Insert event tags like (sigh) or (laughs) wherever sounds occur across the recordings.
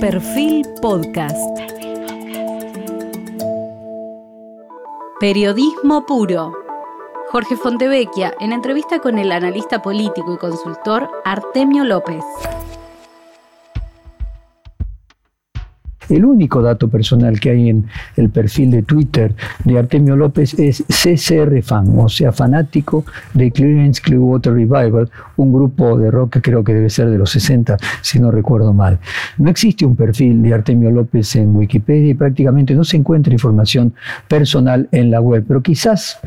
Perfil Podcast. Periodismo puro. Jorge Fontevecchia en entrevista con el analista político y consultor Artemio López. El único dato personal que hay en el perfil de Twitter de Artemio López es CCR Fan, o sea, fanático de Clearance Clearwater Revival, un grupo de rock que creo que debe ser de los 60, si no recuerdo mal. No existe un perfil de Artemio López en Wikipedia y prácticamente no se encuentra información personal en la web, pero quizás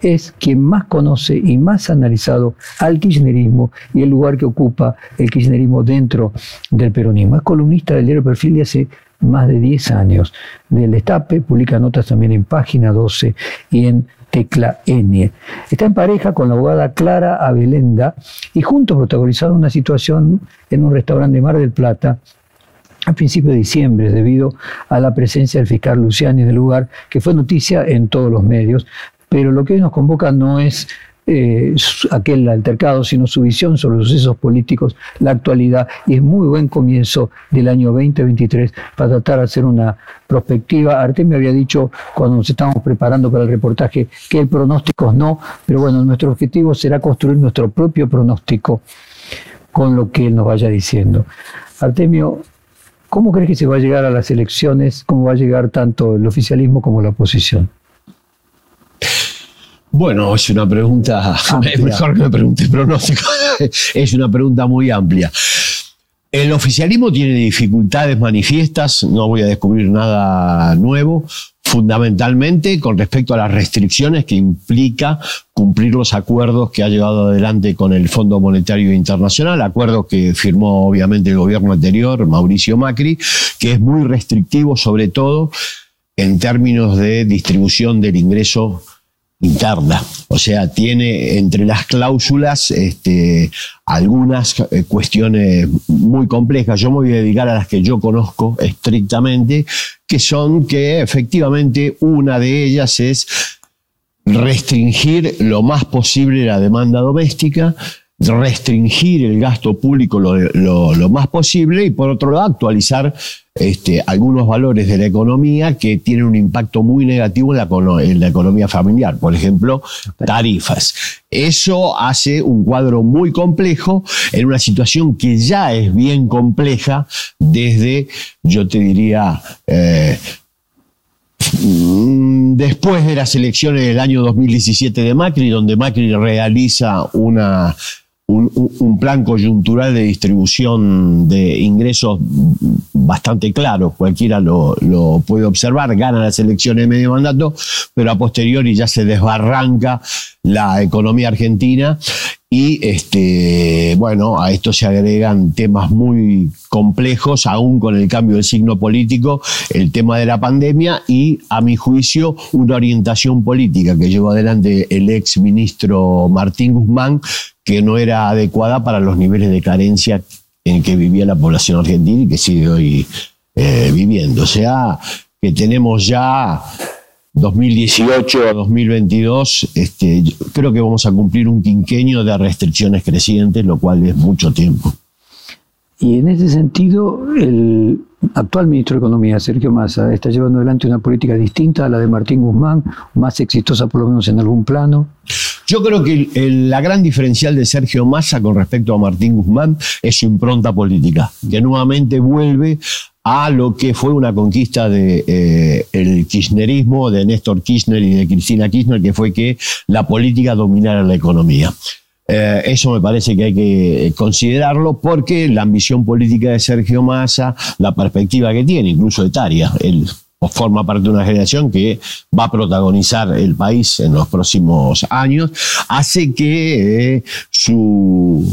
es quien más conoce y más ha analizado al kirchnerismo y el lugar que ocupa el kirchnerismo dentro del peronismo. Es columnista del diario Perfil de hace más de 10 años. Del Destape publica notas también en Página 12 y en Tecla N. Está en pareja con la abogada Clara Abelenda y juntos protagonizaron una situación en un restaurante de Mar del Plata a principios de diciembre debido a la presencia del fiscal Luciani en el lugar, que fue noticia en todos los medios. Pero lo que hoy nos convoca no es eh, aquel altercado, sino su visión sobre los sucesos políticos, la actualidad, y es muy buen comienzo del año 2023 para tratar de hacer una prospectiva. Artemio había dicho cuando nos estábamos preparando para el reportaje que el pronóstico no, pero bueno, nuestro objetivo será construir nuestro propio pronóstico con lo que él nos vaya diciendo. Artemio, ¿cómo crees que se va a llegar a las elecciones? ¿Cómo va a llegar tanto el oficialismo como la oposición? Bueno, es una pregunta, (laughs) es mejor que me pregunte pronóstico, (laughs) es una pregunta muy amplia. El oficialismo tiene dificultades manifiestas, no voy a descubrir nada nuevo, fundamentalmente con respecto a las restricciones que implica cumplir los acuerdos que ha llevado adelante con el Fondo Monetario Internacional, acuerdo que firmó obviamente el gobierno anterior, Mauricio Macri, que es muy restrictivo sobre todo en términos de distribución del ingreso interna. O sea, tiene entre las cláusulas este, algunas eh, cuestiones muy complejas. Yo me voy a dedicar a las que yo conozco estrictamente, que son que efectivamente una de ellas es restringir lo más posible la demanda doméstica, restringir el gasto público lo, más posible y por otro lado actualizar este, algunos valores de la economía que tienen un impacto muy negativo en la, economía familiar, por ejemplo, tarifas. Eso hace un cuadro muy complejo en una situación que ya es bien compleja desde, yo te diría, eh, después de las elecciones del año 2017 de Macri, donde Macri realiza una un, plan coyuntural de distribución de ingresos bastante claro, cualquiera lo, puede observar, gana las elecciones de medio mandato, pero a posteriori ya se desbarranca la economía argentina y este, bueno, a esto se agregan temas muy complejos, aún con el cambio de signo político, el tema de la pandemia y, a mi juicio, una orientación política que llevó adelante el ex ministro Martín Guzmán, que no era adecuada para los niveles de carencia en que vivía la población argentina y que sigue hoy eh, viviendo. O sea, que tenemos ya 2018 a 2022, este, creo que vamos a cumplir un quinquenio de restricciones crecientes, lo cual es mucho tiempo. Y en ese sentido, el actual ministro de Economía, Sergio Massa, está llevando adelante una política distinta a la de Martín Guzmán, más exitosa por lo menos en algún plano. Yo creo que la gran diferencial de Sergio Massa con respecto a Martín Guzmán es su impronta política, que nuevamente vuelve a lo que fue una conquista del de, eh, kirchnerismo, de Néstor Kirchner y de Cristina Kirchner, que fue que la política dominara la economía. Eh, eso me parece que hay que considerarlo porque la ambición política de Sergio Massa, la perspectiva que tiene, incluso etaria, él forma parte de una generación que va a protagonizar el país en los próximos años, hace que eh, su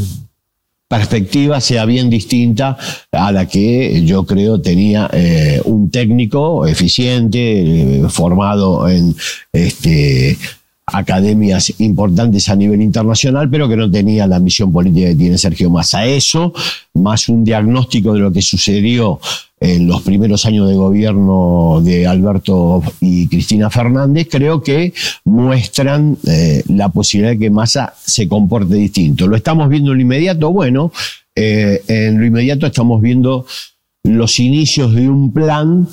perspectiva sea bien distinta a la que yo creo tenía eh, un técnico eficiente, eh, formado en este, academias importantes a nivel internacional, pero que no tenía la ambición política que tiene Sergio Massa. Eso, más un diagnóstico de lo que sucedió en los primeros años de gobierno de Alberto y Cristina Fernández, creo que muestran eh, la posibilidad de que Massa se comporte distinto. ¿Lo estamos viendo en lo inmediato? Bueno, eh, en lo inmediato estamos viendo los inicios de un plan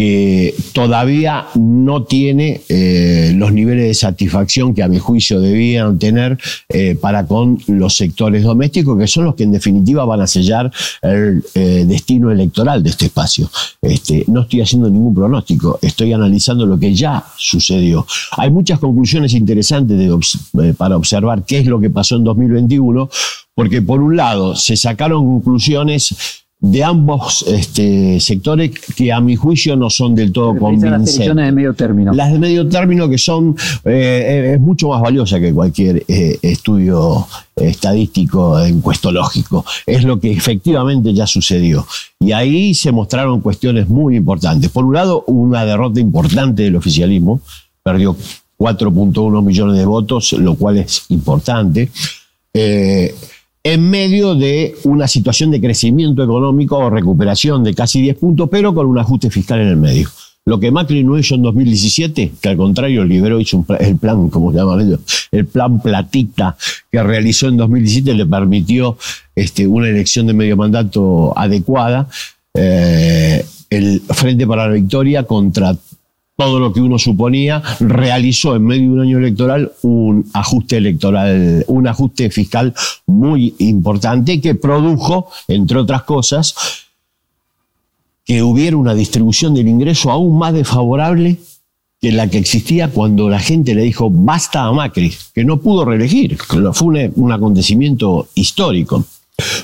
que todavía no tiene eh, los niveles de satisfacción que a mi juicio debían tener eh, para con los sectores domésticos, que son los que en definitiva van a sellar el eh, destino electoral de este espacio. Este, no estoy haciendo ningún pronóstico, estoy analizando lo que ya sucedió. Hay muchas conclusiones interesantes para observar qué es lo que pasó en 2021, porque por un lado se sacaron conclusiones de ambos este, sectores que a mi juicio no son del todo convincentes. Las elecciones de medio término. Las de medio término que son, eh, es mucho más valiosa que cualquier eh, estudio estadístico encuestológico. Es lo que efectivamente ya sucedió. Y ahí se mostraron cuestiones muy importantes. Por un lado, una derrota importante del oficialismo, perdió 4.1 millones de votos, lo cual es importante. Eh, en medio de una situación de crecimiento económico o recuperación de casi 10 puntos, pero con un ajuste fiscal en el medio. Lo que Macri no hizo en 2017, que al contrario liberó hizo el plan, como se llama el plan platita que realizó en 2017 le permitió este, una elección de medio mandato adecuada. Eh, el Frente para la Victoria contra todo lo que uno suponía, realizó en medio de un año electoral un ajuste electoral, un ajuste fiscal muy importante que produjo, entre otras cosas, que hubiera una distribución del ingreso aún más desfavorable que la que existía cuando la gente le dijo basta a Macri, que no pudo reelegir. Fue un acontecimiento histórico.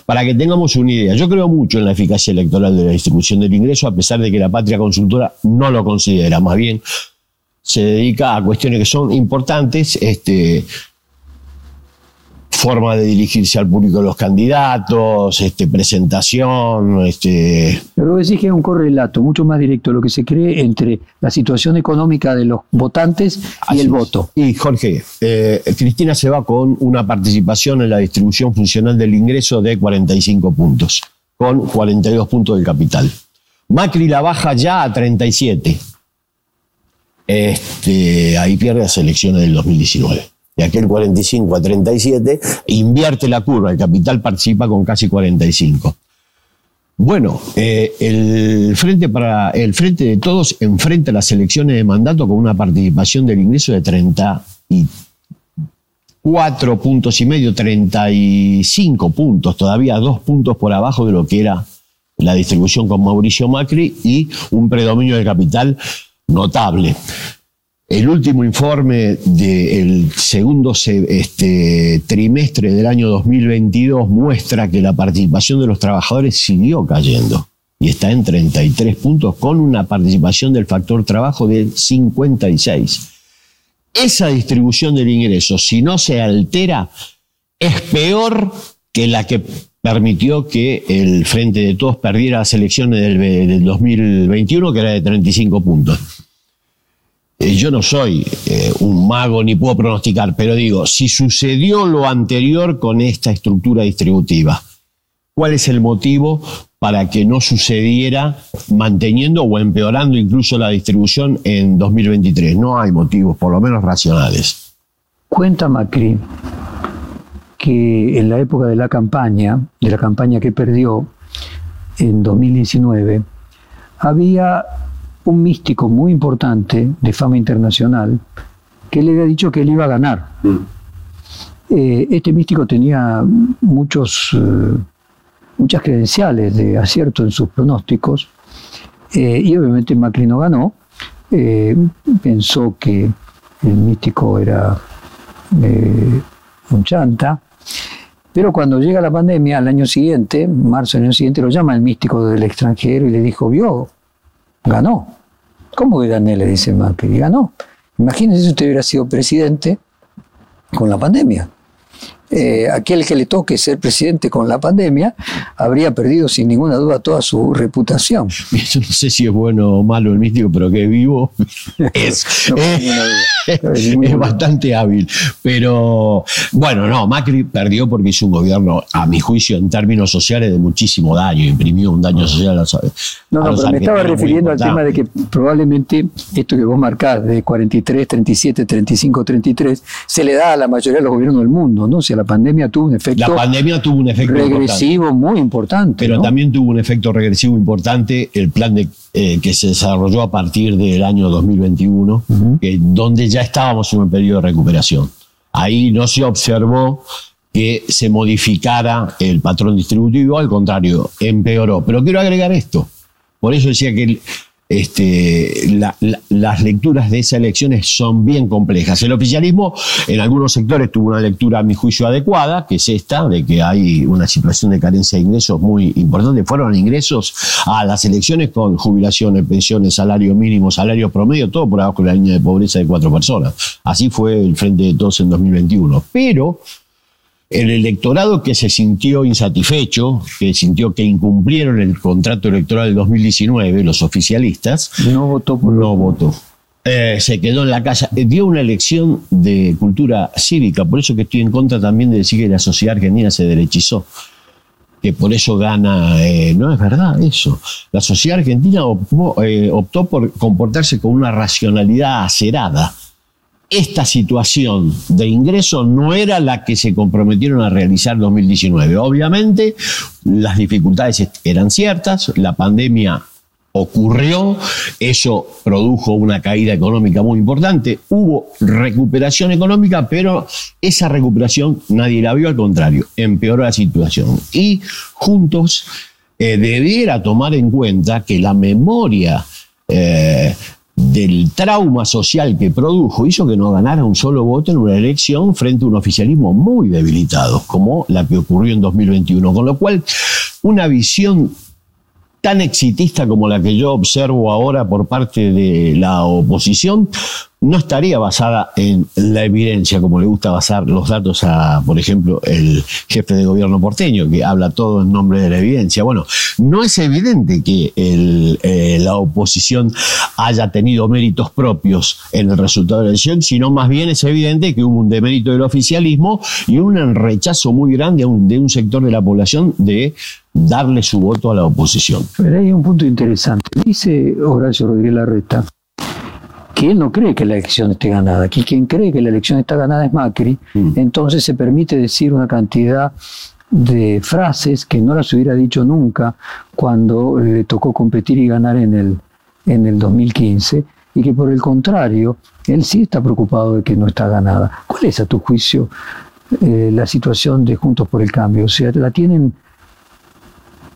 Para que tengamos una idea, yo creo mucho en la eficacia electoral de la distribución del ingreso, a pesar de que la patria consultora no lo considera, más bien se dedica a cuestiones que son importantes, este, forma de dirigirse al público de los candidatos, este, presentación. Este... Pero decís que es un correlato mucho más directo lo que se cree entre la situación económica de los votantes y el voto. Y Jorge, eh, Cristina se va con una participación en la distribución funcional del ingreso de 45 puntos, con 42 puntos del capital. Macri la baja ya a 37. Este, ahí pierde las elecciones del 2019 de aquel 45 a 37, invierte la curva, el capital participa con casi 45. Bueno, eh, el, frente para, el Frente de Todos enfrenta las elecciones de mandato con una participación del ingreso de 34 puntos y medio, 35 puntos, todavía dos puntos por abajo de lo que era la distribución con Mauricio Macri y un predominio del capital notable. El último informe del segundo este, trimestre del año 2022 muestra que la participación de los trabajadores siguió cayendo y está en 33 puntos con una participación del factor trabajo de 56. Esa distribución del ingreso, si no se altera, es peor que la que permitió que el Frente de Todos perdiera las elecciones del, del 2021, que era de 35 puntos. Eh, yo no soy eh, un mago ni puedo pronosticar, pero digo, si sucedió lo anterior con esta estructura distributiva, ¿cuál es el motivo para que no sucediera manteniendo o empeorando incluso la distribución en 2023? No hay motivos, por lo menos racionales. Cuenta Macri que en la época de la campaña, de la campaña que perdió en 2019, había un místico muy importante de fama internacional que le había dicho que él iba a ganar. Mm. Eh, este místico tenía muchos, eh, muchas credenciales de acierto en sus pronósticos eh, y obviamente Macri no ganó. pensó que el místico era un chanta. Pero cuando llega la pandemia al año siguiente, marzo del año siguiente, lo llama el místico del extranjero y le dijo, vio, ganó. ¿Cómo que gané? Le dice Macri. Ganó. Imagínese si usted hubiera sido presidente con la pandemia. Eh, aquel que le toque ser presidente con la pandemia habría perdido sin ninguna duda toda su reputación. Yo no sé si es bueno o malo el místico, pero que vivo es, es, bastante hábil. Pero bueno, no, Macri perdió porque hizo un gobierno, a mi juicio, en términos sociales, de muchísimo daño, imprimió un daño social a los No, no, pero me estaba refiriendo al tema de que probablemente esto que vos marcás de 43, 37, 35, 33, se le da a la mayoría de los gobiernos del mundo, ¿no? La pandemia tuvo un efecto. La pandemia tuvo un efecto regresivo muy importante. Pero también tuvo un efecto regresivo importante el plan de, eh, que se desarrolló a partir del año 2021, donde ya estábamos en un periodo de recuperación. Ahí no se observó que se modificara el patrón distributivo, al contrario, empeoró. Pero quiero agregar esto. Por eso decía que este, las lecturas de esas elecciones son bien complejas. El oficialismo en algunos sectores tuvo una lectura, a mi juicio, adecuada, que es esta, de que hay una situación de carencia de ingresos muy importante. Fueron ingresos a las elecciones con jubilaciones, pensiones, salario mínimo, salario promedio, todo por abajo de la línea de pobreza de cuatro personas. Así fue el Frente de Todos en 2021. Pero el electorado que se sintió insatisfecho, que sintió que incumplieron el contrato electoral del 2019, los oficialistas, no votó. no votó. Eh, se quedó en la casa, eh, dio una elección de cultura cívica, por eso que estoy en contra también de decir que la sociedad argentina se derechizó, que por eso gana, eh, no es verdad eso. La sociedad argentina optó por comportarse con una racionalidad acerada esta situación de ingreso no era la que se comprometieron a realizar en 2019. Obviamente, las dificultades eran ciertas, la pandemia ocurrió, eso produjo una caída económica muy importante, hubo recuperación económica, pero esa recuperación nadie la vio, al contrario, empeoró la situación. Y juntos eh, debiera tomar en cuenta que la memoria eh, del trauma social que produjo hizo que no ganara un solo voto en una elección frente a un oficialismo muy debilitado, como la que ocurrió en 2021. Con lo cual, una visión tan exitista como la que yo observo ahora por parte de la oposición no estaría basada en la evidencia, como le gusta basar los datos a, por ejemplo, el jefe de gobierno porteño, que habla todo en nombre de la evidencia. Bueno, no es evidente que eh, la oposición haya tenido méritos propios en el resultado de la elección, sino más bien es evidente que hubo un demérito del oficialismo y un rechazo muy grande de un sector de la población de darle su voto a la oposición. Pero hay un punto interesante. Dice Horacio Rodríguez Larreta que él no cree que la elección esté ganada, que quien cree que la elección está ganada es Macri, mm. entonces se permite decir una cantidad de frases que no las hubiera dicho nunca cuando le tocó competir y ganar en el, en el 2015, y que por el contrario, él sí está preocupado de que no está ganada. ¿Cuál es a tu juicio eh, la situación de Juntos por el Cambio? O sea, ¿la tienen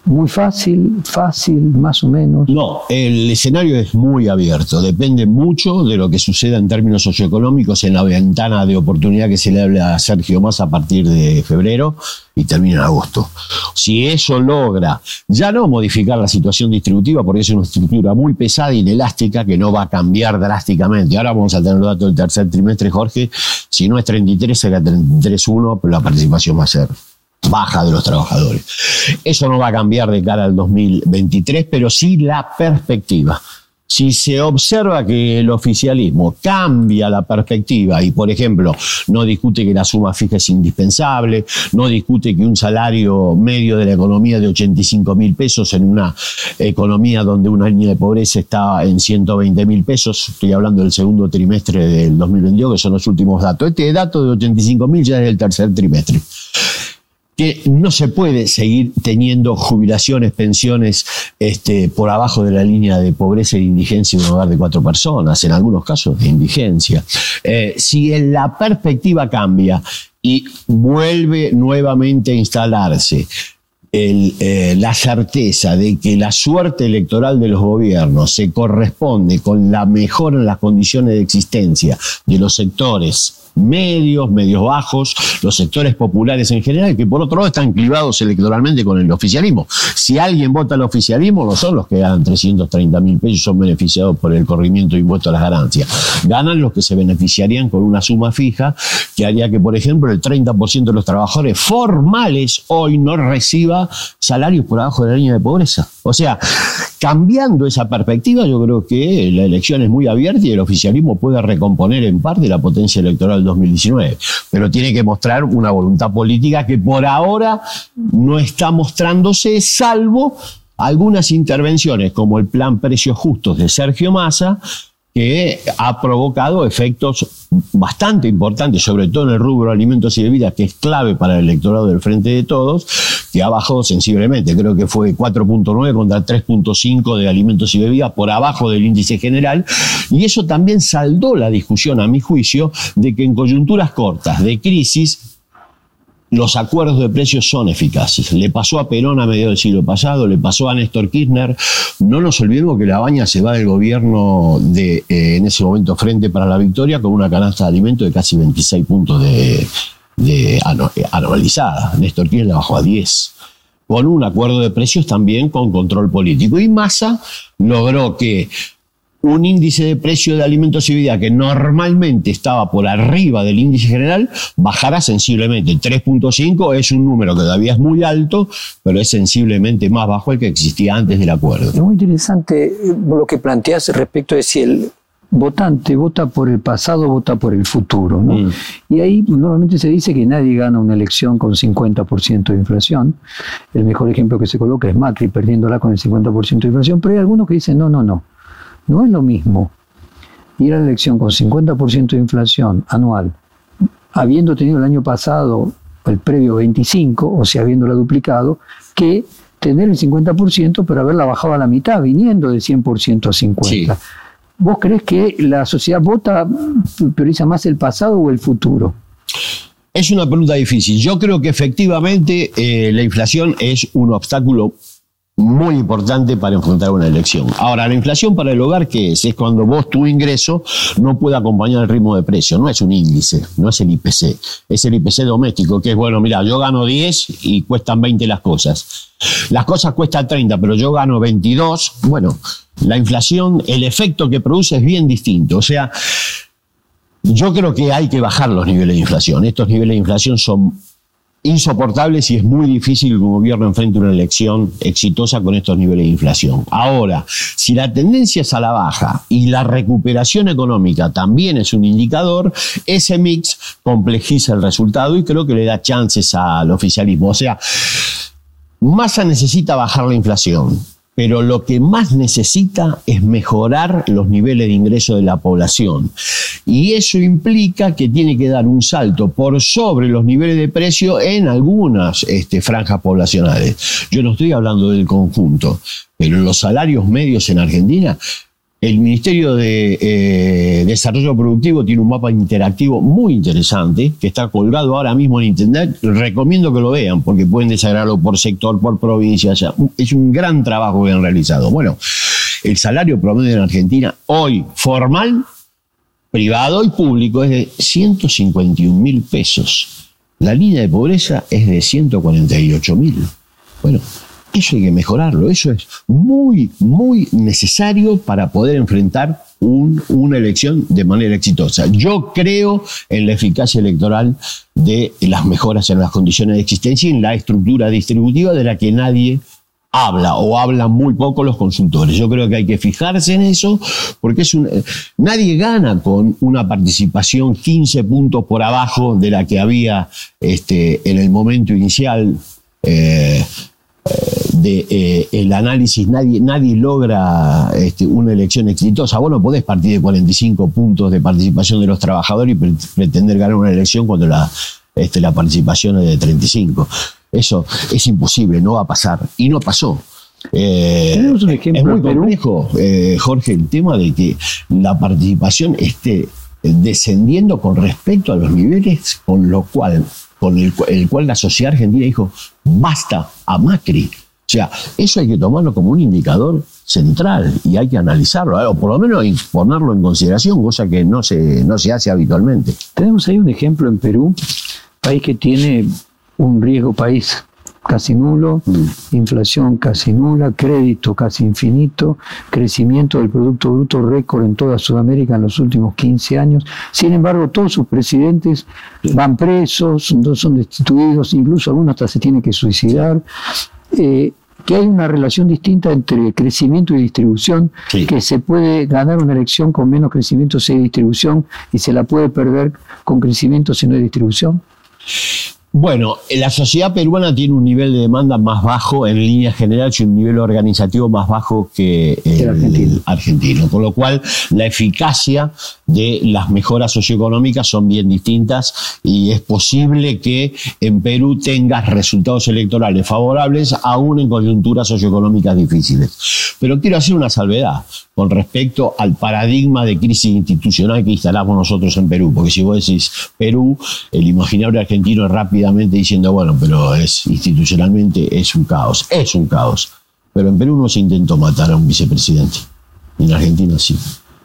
muy fácil, fácil, más o menos. No, el escenario es muy abierto, depende mucho de lo que suceda en términos socioeconómicos en la ventana de oportunidad que se le habla a Sergio Más a partir de febrero y termina en agosto. Si eso logra ya no modificar la situación distributiva, porque es una estructura muy pesada y inelástica que no va a cambiar drásticamente. Ahora vamos a tener los datos del tercer trimestre, Jorge. Si no es 33, será 33.1, pero la participación va a ser baja de los trabajadores. Eso no va a cambiar de cara al 2023, pero sí la perspectiva. Si se observa que el oficialismo cambia la perspectiva y, por ejemplo, no discute que la suma fija es indispensable, no discute que un salario medio de la economía de 85 mil pesos en una economía donde una línea de pobreza está en 120 mil pesos, estoy hablando del segundo trimestre del 2022, que son los últimos datos. Este dato de 85 mil ya es del tercer trimestre que no se puede seguir teniendo jubilaciones, pensiones este, por abajo de la línea de pobreza e indigencia en un hogar de cuatro personas, en algunos casos de indigencia. Eh, si en la perspectiva cambia y vuelve nuevamente a instalarse eh, la certeza de que la suerte electoral de los gobiernos se corresponde con la mejora en las condiciones de existencia de los sectores medios, medios bajos, los sectores populares en general, que por otro lado están clivados electoralmente con el oficialismo. Si alguien vota al oficialismo, no son los que ganan 330 mil pesos son beneficiados por el corrimiento de impuestos a las ganancias. Ganan los que se beneficiarían con una suma fija que haría que, por ejemplo, el 30% de los trabajadores formales hoy no reciba salarios por abajo de la línea de pobreza. O sea, cambiando esa perspectiva, yo creo que la elección es muy abierta y el oficialismo puede recomponer en parte la potencia electoral 2019. Pero tiene que mostrar una voluntad política que por ahora no está mostrándose, salvo algunas intervenciones como el plan Precios Justos de Sergio Massa, que ha provocado efectos bastante importantes, sobre todo en el rubro alimentos y bebidas, que es clave para el electorado del Frente de Todos, que ha bajado sensiblemente. Creo que fue 4.9 contra 3.5 de alimentos y bebidas por abajo del índice general. Y eso también saldó la discusión, a mi juicio, de que en coyunturas cortas de crisis los acuerdos de precios son eficaces. Le pasó a Perón a mediados del siglo pasado, le pasó a Néstor Kirchner. No nos olvidemos que la baña se va del gobierno de, eh, en ese momento, Frente para la Victoria, con una canasta de alimentos de casi 26 puntos de, anualizada. Néstor Kirchner bajó a 10 con un acuerdo de precios también con control político. Y Massa logró que un índice de precio de alimentos y vida que normalmente estaba por arriba del índice general, bajará sensiblemente. 3.5 es un número que todavía es muy alto, pero es sensiblemente más bajo el que existía antes del acuerdo. Es muy interesante eh, lo que planteas respecto de si el votante vota por el pasado, vota por el futuro. Mm. Y ahí normalmente se dice que nadie gana una elección con 50% de inflación. El mejor ejemplo que se coloca es Macri perdiéndola con el 50% de inflación, pero hay algunos que dicen, no, no, no no es lo mismo ir a la elección con 50% de inflación anual, habiendo tenido el año pasado el previo 25, o sea, habiéndola duplicado, que tener el 50% pero haberla bajado a la mitad, viniendo de 100% a 50%. ¿Vos crees que la sociedad vota, prioriza más el pasado o el futuro? Es una pregunta difícil. Yo creo que efectivamente eh, la inflación es un obstáculo muy importante para enfrentar una elección. Ahora, la inflación para el hogar, ¿qué es? Es cuando vos tu ingreso no puede acompañar el ritmo de precio. No es un índice, no es el IPC. Es el IPC doméstico, que es, bueno, mira, yo gano 10 y cuestan 20 las cosas. Las cosas cuestan 30, pero yo gano 22. Bueno, la inflación, el efecto que produce es bien distinto. O sea, yo creo que hay que bajar los niveles de inflación. Estos niveles de inflación son insoportables y es muy difícil que un gobierno enfrente una elección exitosa con estos niveles de inflación. Ahora, si la tendencia es a la baja y la recuperación económica también es un indicador, ese mix complejiza el resultado y creo que le da chances al oficialismo. O sea, Massa necesita bajar la inflación pero lo que más necesita es mejorar los niveles de ingreso de la población. Y eso implica que tiene que dar un salto por sobre los niveles de precio en algunas este, franjas poblacionales. Yo no estoy hablando del conjunto, pero los salarios medios en Argentina el Ministerio de eh, Desarrollo Productivo tiene un mapa interactivo muy interesante que está colgado ahora mismo en Internet. Recomiendo que lo vean porque pueden desagregarlo por sector, por provincia. es un gran trabajo que han realizado. Bueno, el salario promedio en Argentina hoy formal, privado y público es de 151 mil pesos. La línea de pobreza es de 148 mil. Bueno, eso hay que mejorarlo, eso es muy, muy necesario para poder enfrentar una elección de manera exitosa. Yo creo en la eficacia electoral de las mejoras en las condiciones de existencia y en la estructura distributiva de la que nadie habla o hablan muy poco los consultores. Yo creo que hay que fijarse en eso porque es un, nadie gana con una participación 15 puntos por abajo de la que había este, en el momento inicial. Eh, de eh, el análisis, nadie, nadie logra este, una elección exitosa. Vos no podés partir de 45 puntos de participación de los trabajadores y pretender ganar una elección cuando la, este, la participación es de 35. Eso es imposible, no va a pasar. Y no pasó. Eh, Tenemos un ejemplo es muy complejo, eh, Jorge, el tema de que la participación esté descendiendo con respecto a los niveles con lo cual con el, cual la sociedad argentina dijo, basta a Macri. O sea, eso hay que tomarlo como un indicador central y hay que analizarlo, o por lo menos ponerlo en consideración, cosa que no se, no se hace habitualmente. Tenemos ahí un ejemplo en Perú, país que tiene un riesgo país casi nulo, mm. inflación casi nula, crédito casi infinito, crecimiento del Producto Bruto récord en toda Sudamérica en los últimos 15 años. Sin embargo, todos sus presidentes van presos, son destituidos, incluso algunos hasta se tienen que suicidar. Eh, que hay una relación distinta entre crecimiento y distribución, que se puede ganar una elección con menos crecimiento si hay distribución y se la puede perder con crecimiento si no hay distribución. Bueno, la sociedad peruana tiene un nivel de demanda más bajo en líneas generales y un nivel organizativo más bajo que el, argentino. argentino. Con lo cual, la eficacia de las mejoras socioeconómicas son bien distintas y es posible que en Perú tengas resultados electorales favorables aún en coyunturas socioeconómicas difíciles. Pero quiero hacer una salvedad con respecto al paradigma de crisis institucional que instalamos nosotros en Perú. Porque si vos decís Perú, el imaginario argentino es diciendo, bueno, pero es institucionalmente es un caos. Es un caos. Pero en Perú no se intentó matar a un vicepresidente. En Argentina sí.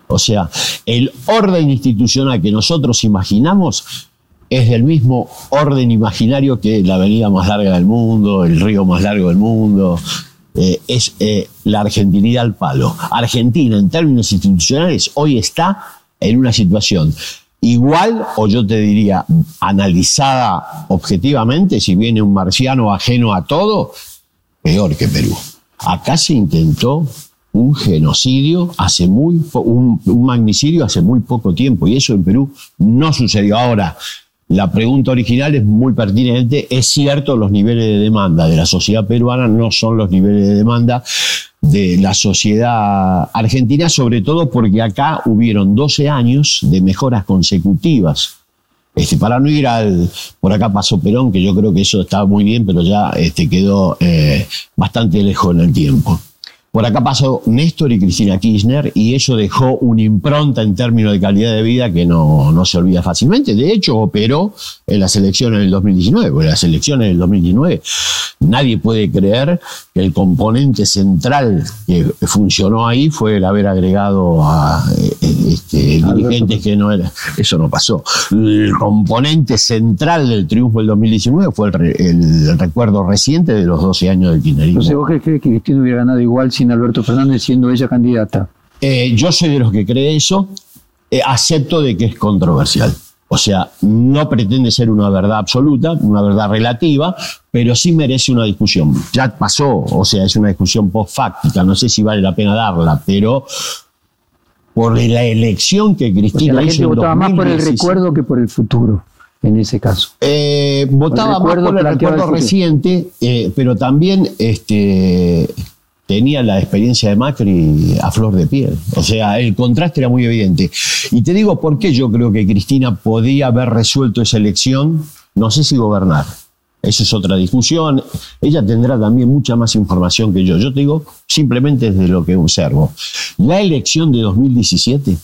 O sea, el orden institucional que nosotros imaginamos es del mismo orden imaginario que la avenida más larga del mundo, el río más largo del mundo, eh, es eh, la argentinidad al palo. Argentina, en términos institucionales, hoy está en una situación igual, o yo te diría, analizada objetivamente, si viene un marciano ajeno a todo, peor que Perú. Acá se intentó un genocidio hace muy, un, un magnicidio hace muy poco tiempo, y eso en Perú no sucedió ahora la pregunta original es muy pertinente. Es cierto, los niveles de demanda de la sociedad peruana no son los niveles de demanda de la sociedad argentina, sobre todo porque acá hubieron 12 años de mejoras consecutivas. Este, para no ir al. Por acá pasó Perón, que yo creo que eso estaba muy bien, pero ya este, quedó eh, bastante lejos en el tiempo. Por acá pasó Néstor y Cristina Kirchner y eso dejó una impronta en términos de calidad de vida que no, no se olvida fácilmente. De hecho, operó en las elecciones del 2019, porque las elecciones del 2019 nadie puede creer que el componente central que funcionó ahí fue el haber agregado a eh, este, dirigentes que no eran. Eso no pasó. El componente central del triunfo del 2019 fue el, recuerdo reciente de los 12 años del kirchnerismo. Entonces, ¿vos crees que Cristina hubiera ganado igual sin Alberto Fernández siendo ella candidata? Eh, yo soy de los que cree eso. Eh, acepto de que es controversial. O sea, no pretende ser una verdad absoluta, una verdad relativa, pero sí merece una discusión. Ya pasó, o sea, es una discusión postfáctica, no sé si vale la pena darla, pero por la elección que Cristina la gente votaba más por el recuerdo que por el futuro en ese caso. Eh, votaba más por el recuerdo reciente, eh, pero también este, tenía la experiencia de Macri a flor de piel. O sea, el contraste era muy evidente. Y te digo por qué yo creo que Cristina podía haber resuelto esa elección, no sé si gobernar. Esa es otra discusión. Ella tendrá también mucha más información que yo. Yo te digo simplemente desde lo que observo. La elección de 2017,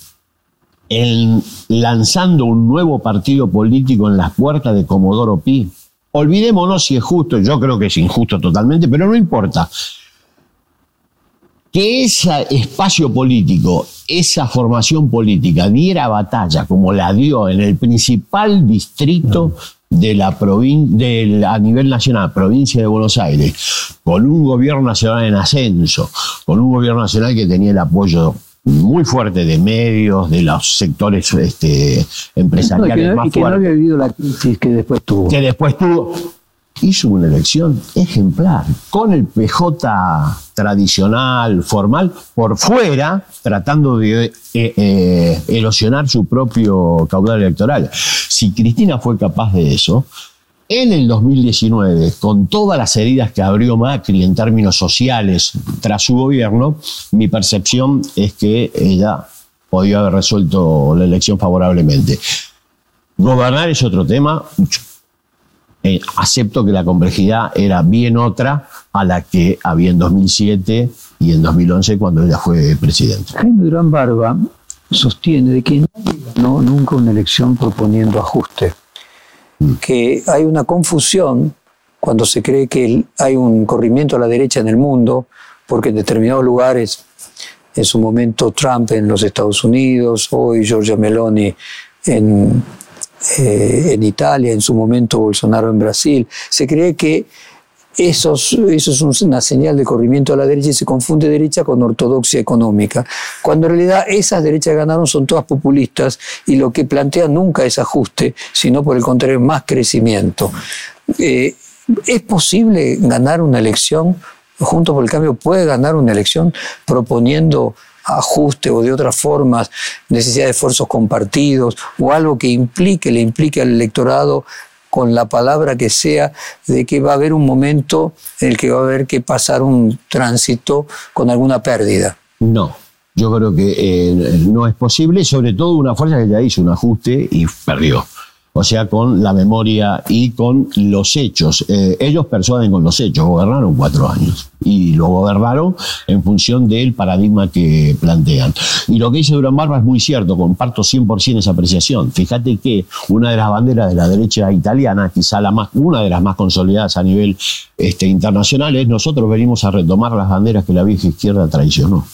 lanzando un nuevo partido político en las puertas de Comodoro Pi, olvidémonos si es justo, yo creo que es injusto totalmente, pero no importa que ese espacio político, esa formación política diera batalla como la dio en el principal distrito de la a nivel nacional, provincia de Buenos Aires, con un gobierno nacional en ascenso, con un gobierno nacional que tenía el apoyo muy fuerte de medios, de los sectores este, empresariales más y que no había vivido la crisis que después tuvo. Que después tuvo hizo una elección ejemplar, con el PJ tradicional, formal, por fuera, tratando de eh, eh, erosionar su propio caudal electoral. Si Cristina fue capaz de eso, en el 2019, con todas las heridas que abrió Macri en términos sociales tras su gobierno, mi percepción es que ella podía haber resuelto la elección favorablemente. Gobernar es otro tema, eh, acepto que la complejidad era bien otra a la que había en 2007 y en 2011 cuando ella fue presidenta. Jaime Durán Barba sostiene de que no ganó nunca una elección proponiendo ajuste, mm. que hay una confusión cuando se cree que hay un corrimiento a la derecha en el mundo, porque en determinados lugares, en su momento Trump en los Estados Unidos, hoy Giorgia Meloni en eh, en Italia, en su momento Bolsonaro en Brasil. Se cree que eso es una señal de corrimiento a la derecha y se confunde derecha con ortodoxia económica. Cuando en realidad esas derechas que ganaron son todas populistas y lo que plantean nunca es ajuste, sino por el contrario más crecimiento. Eh, ¿Es posible ganar una elección? Junto por el Cambio puede ganar una elección proponiendo ajuste o de otras formas, necesidad de esfuerzos compartidos o algo que implique, le implique al electorado con la palabra que sea, de que va a haber un momento en el que va a haber que pasar un tránsito con alguna pérdida. No, yo creo que eh, no es posible, sobre todo una fuerza que ya hizo un ajuste y perdió o sea, con la memoria y con los hechos. Eh, ellos persuaden con los hechos, gobernaron cuatro años y lo gobernaron en función del paradigma que plantean. Y lo que dice Durán Barba es muy cierto, comparto 100% esa apreciación. Fíjate que una de las banderas de la derecha italiana, quizá la más, una de las más consolidadas a nivel este, internacional, es nosotros venimos a retomar las banderas que la vieja izquierda traicionó.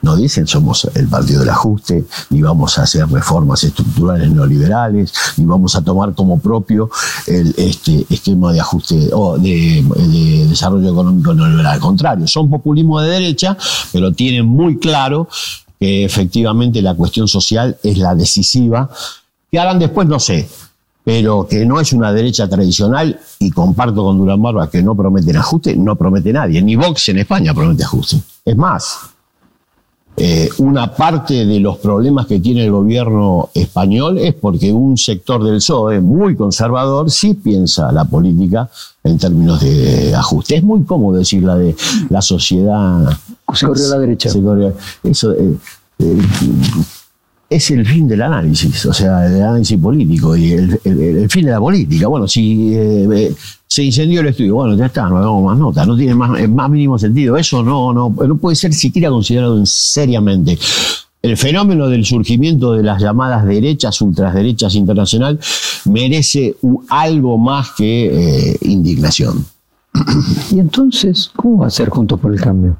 No dicen somos el partido del ajuste, ni vamos a hacer reformas estructurales neoliberales, ni vamos a tomar como propio el, este esquema de ajuste o de, desarrollo económico neoliberal. Al contrario, son populismo de derecha, pero tienen muy claro que efectivamente la cuestión social es la decisiva. Que harán después, no sé, pero que no es una derecha tradicional, y comparto con Durán Barba que no prometen ajuste, no promete nadie. Ni Vox en España promete ajuste. Es más, eh, una parte de los problemas que tiene el gobierno español es porque un sector del PSOE muy conservador sí piensa la política en términos de ajuste. Es muy cómodo decir la de la sociedad. Se corrió a la derecha. eso, eh, eh, es el fin del análisis, o sea, el análisis político y el, fin de la política. Bueno, si eh, se incendió el estudio, bueno, ya está, no hagamos más nota, no tiene más, más mínimo sentido. Eso no, no, no puede ser siquiera considerado seriamente. El fenómeno del surgimiento de las llamadas derechas, ultraderechas internacional, merece algo más que eh, indignación. Y entonces, ¿cómo va a ser Juntos por el Cambio?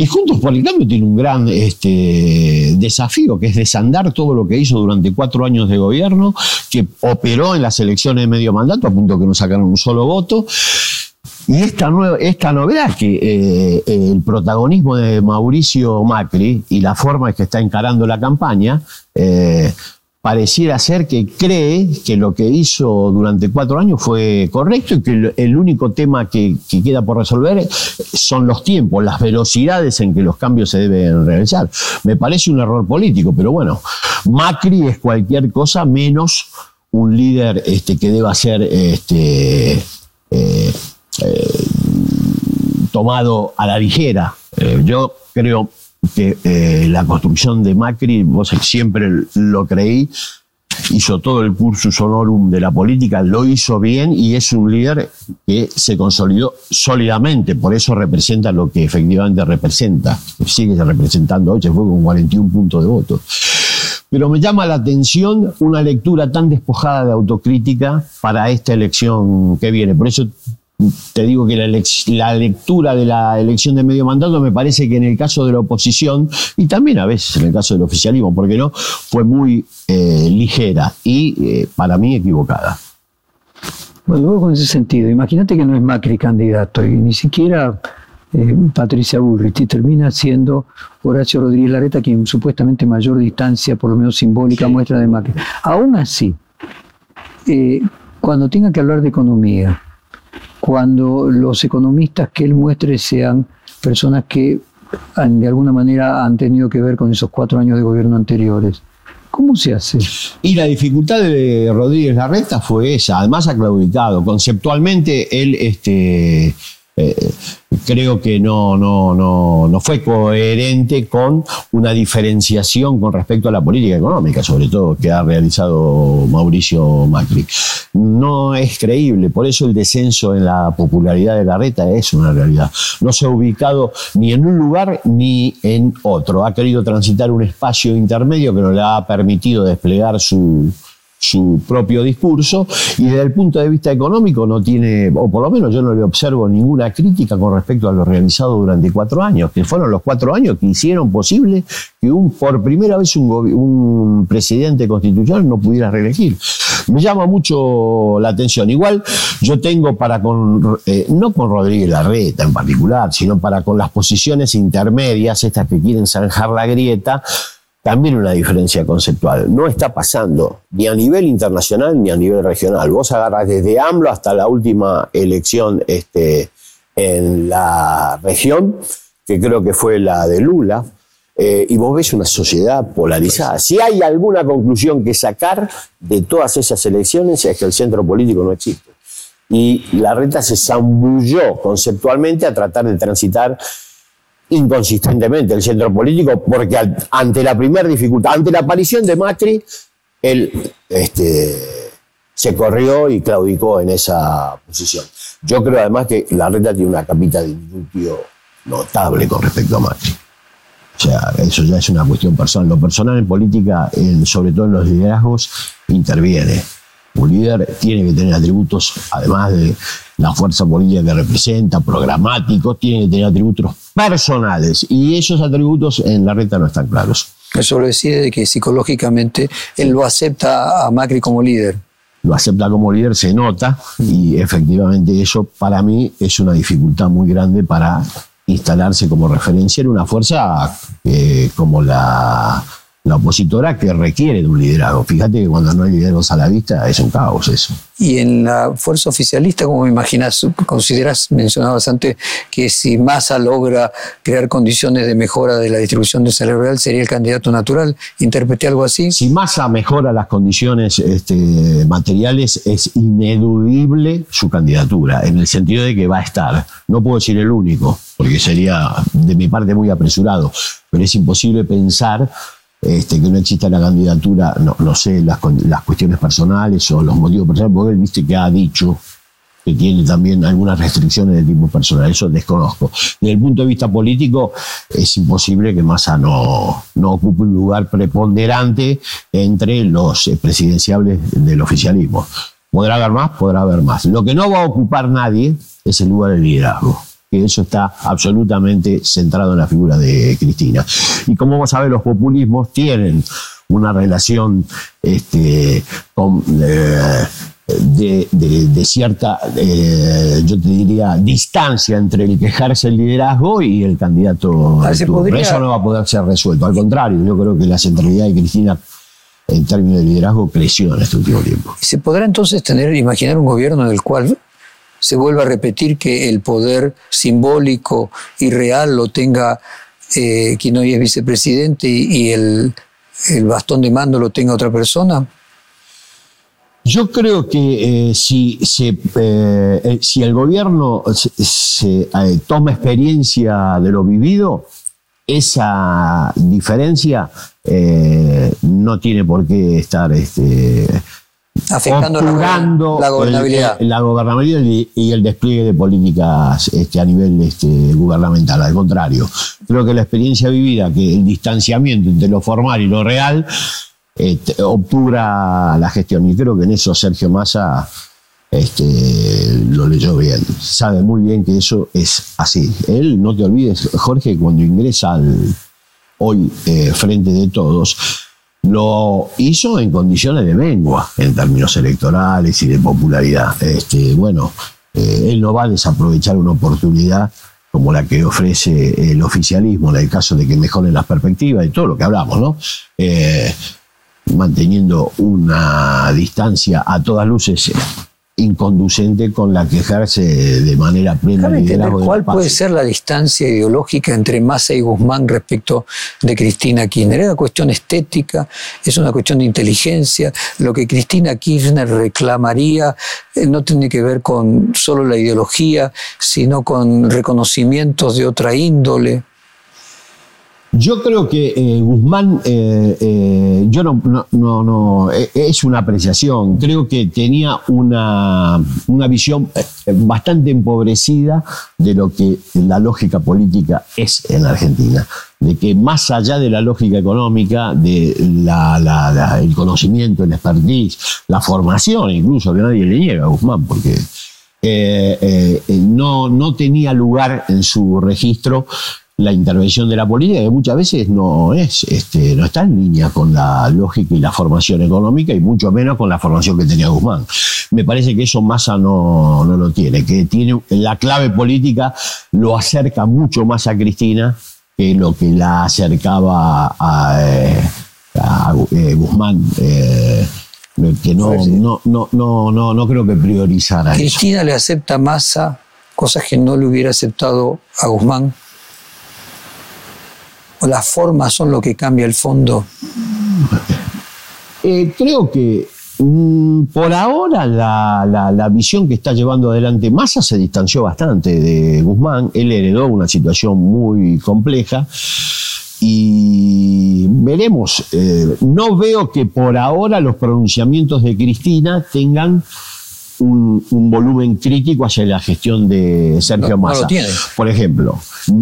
Y Juntos por el Cambio tiene un gran este, desafío, que es desandar todo lo que hizo durante cuatro años de gobierno, que operó en las elecciones de medio mandato, a punto que no sacaron un solo voto. Y esta, nueva, esta novedad que eh, el protagonismo de Mauricio Macri y la forma en que está encarando la campaña eh, pareciera ser que cree que lo que hizo durante cuatro años fue correcto y que el único tema que, queda por resolver son los tiempos, las velocidades en que los cambios se deben realizar. Me parece un error político, pero bueno, Macri es cualquier cosa menos un líder este, que deba ser este, eh, eh, tomado a la ligera. Eh, yo creo que eh, la construcción de Macri, vos siempre lo creí, hizo todo el cursus honorum de la política, lo hizo bien y es un líder que se consolidó sólidamente, por eso representa lo que efectivamente representa, sigue representando hoy, se fue con 41 puntos de voto. Pero me llama la atención una lectura tan despojada de autocrítica para esta elección que viene. Por eso te digo que la, lectura de la elección de medio mandato me parece que en el caso de la oposición, y también a veces en el caso del oficialismo, porque no, fue muy eh, ligera y eh, para mí equivocada. Bueno, luego con ese sentido, imagínate que no es Macri candidato y ni siquiera eh, Patricia Bullrich termina siendo Horacio Rodríguez Larreta quien supuestamente mayor distancia, por lo menos simbólica, muestra de Macri. Aún así, cuando tenga que hablar de economía, cuando los economistas que él muestre sean personas que de alguna manera han tenido que ver con esos cuatro años de gobierno anteriores. ¿Cómo se hace? Y la dificultad de Rodríguez Larreta fue esa, además ha claudicado. Conceptualmente él este, eh, creo que no, no, no, no fue coherente con una diferenciación con respecto a la política económica, sobre todo que ha realizado Mauricio Macri. No es creíble, por eso el descenso en la popularidad de Larreta es una realidad. No se ha ubicado ni en un lugar ni en otro. Ha querido transitar un espacio intermedio que no le ha permitido desplegar su, su propio discurso y desde el punto de vista económico no tiene, o por lo menos yo no le observo ninguna crítica con respecto a lo realizado durante cuatro años, que fueron los cuatro años que hicieron posible que un, por primera vez un, presidente constitucional no pudiera reelegir. Me llama mucho la atención. Igual yo tengo para con, eh, no con Rodríguez Larreta en particular, sino para con las posiciones intermedias, estas que quieren zanjar la grieta, también una diferencia conceptual. No está pasando ni a nivel internacional ni a nivel regional. Vos agarras desde AMLO hasta la última elección este, en la región, que creo que fue la de Lula, eh, y vos ves una sociedad polarizada. Si hay alguna conclusión que sacar de todas esas elecciones es que el centro político no existe. Y la reta se zambulló conceptualmente a tratar de transitar inconsistentemente el centro político, porque ante la primera dificultad, ante la aparición de Macri, él este, se corrió y claudicó en esa posición. Yo creo además que la reta tiene una capita de diminutivo notable con respecto a Macri. O sea, eso ya es una cuestión personal. Lo personal en política, sobre todo en los liderazgos, interviene. Un líder tiene que tener atributos, además de la fuerza política que representa, programáticos, tiene que tener atributos personales. Y esos atributos en la reta no están claros. Eso lo decide de que psicológicamente él lo acepta a Macri como líder. Lo acepta como líder, se nota, y efectivamente eso para mí es una dificultad muy grande para instalarse como referencia en una fuerza eh, como la, la opositora que requiere de un liderazgo. Fíjate que cuando no hay liderazgos a la vista es un caos eso. Y en la fuerza oficialista, como me imaginas, consideras, mencionabas antes, que si Massa logra crear condiciones de mejora de la distribución del cerebral, sería el candidato natural. ¿Interpreté algo así? Si Massa mejora las condiciones este, materiales, es ineludible su candidatura, en el sentido de que va a estar. No puedo decir el único, porque sería de mi parte muy apresurado, pero es imposible pensar este, que no exista la candidatura, no, no sé, las, las, cuestiones personales o los motivos personales, porque él viste que ha dicho que tiene también algunas restricciones de tipo personal, eso desconozco. Desde el punto de vista político, es imposible que Massa no, no ocupe un lugar preponderante entre los presidenciables del oficialismo. Podrá haber más, podrá haber más. Lo que no va a ocupar nadie es el lugar de liderazgo que eso está absolutamente centrado en la figura de Cristina. Y como vos sabés, los populismos tienen una relación este, eh, de, cierta, eh, yo te diría, distancia entre el quejarse el liderazgo y el candidato. Ah, eso no va a poder ser resuelto. Al contrario, yo creo que la centralidad de Cristina en términos de liderazgo creció en este último tiempo. ¿Se podrá entonces tener, imaginar un gobierno en el cual se vuelve a repetir que el poder simbólico y real lo tenga eh, quien hoy es vicepresidente y, el, bastón de mando lo tenga otra persona? Yo creo que eh, si, eh, si, el gobierno toma experiencia de lo vivido, esa diferencia no tiene por qué estar este, afectando la, gobernabilidad. la gobernabilidad y el despliegue de políticas este, a nivel este, gubernamental. Al contrario, creo que la experiencia vivida, que el distanciamiento entre lo formal y lo real, este, obtura la gestión. Y creo que en eso Sergio Massa este, lo leyó bien. Sabe muy bien que eso es así. Él, no te olvides, Jorge, cuando ingresa al hoy eh, frente de todos, lo hizo en condiciones de mengua, en términos electorales y de popularidad. Este, bueno, eh, él no va a desaprovechar una oportunidad como la que ofrece el oficialismo en el caso de que mejoren las perspectivas y todo lo que hablamos, ¿no? Eh, manteniendo una distancia a todas luces inconducente con la que ejerce de manera plena ¿Cuál puede ser la distancia ideológica entre Massa y Guzmán respecto de Cristina Kirchner? ¿Es una cuestión estética? ¿Es una cuestión de inteligencia? Lo que Cristina Kirchner reclamaría eh, no tiene que ver con solo la ideología, sino con reconocimientos de otra índole. Yo creo que eh, Guzmán, eh, eh, yo no, no, no, es una apreciación, creo que tenía una, una visión bastante empobrecida de lo que la lógica política es en Argentina, de que más allá de la lógica económica, de la, el conocimiento, el expertise, la formación, incluso que nadie le niega a Guzmán, porque no, no tenía lugar en su registro la intervención de la política, que muchas veces no es, este, no está en línea con la lógica y la formación económica, y mucho menos con la formación que tenía Guzmán. Me parece que eso Massa no, no lo tiene, que tiene la clave política lo acerca mucho más a Cristina que lo que la acercaba a, eh, eh, Guzmán. Eh, que no, no, no, no, no, no creo que priorizara Cristina le acepta a Massa cosas que no le hubiera aceptado a Guzmán. Las formas son lo que cambia el fondo? Eh, creo que mm, por ahora la, la, visión que está llevando adelante Massa se distanció bastante de Guzmán. Él heredó una situación muy compleja y veremos. Eh, no veo que por ahora los pronunciamientos de Cristina tengan un, volumen crítico hacia la gestión de Sergio Massa. Por ejemplo,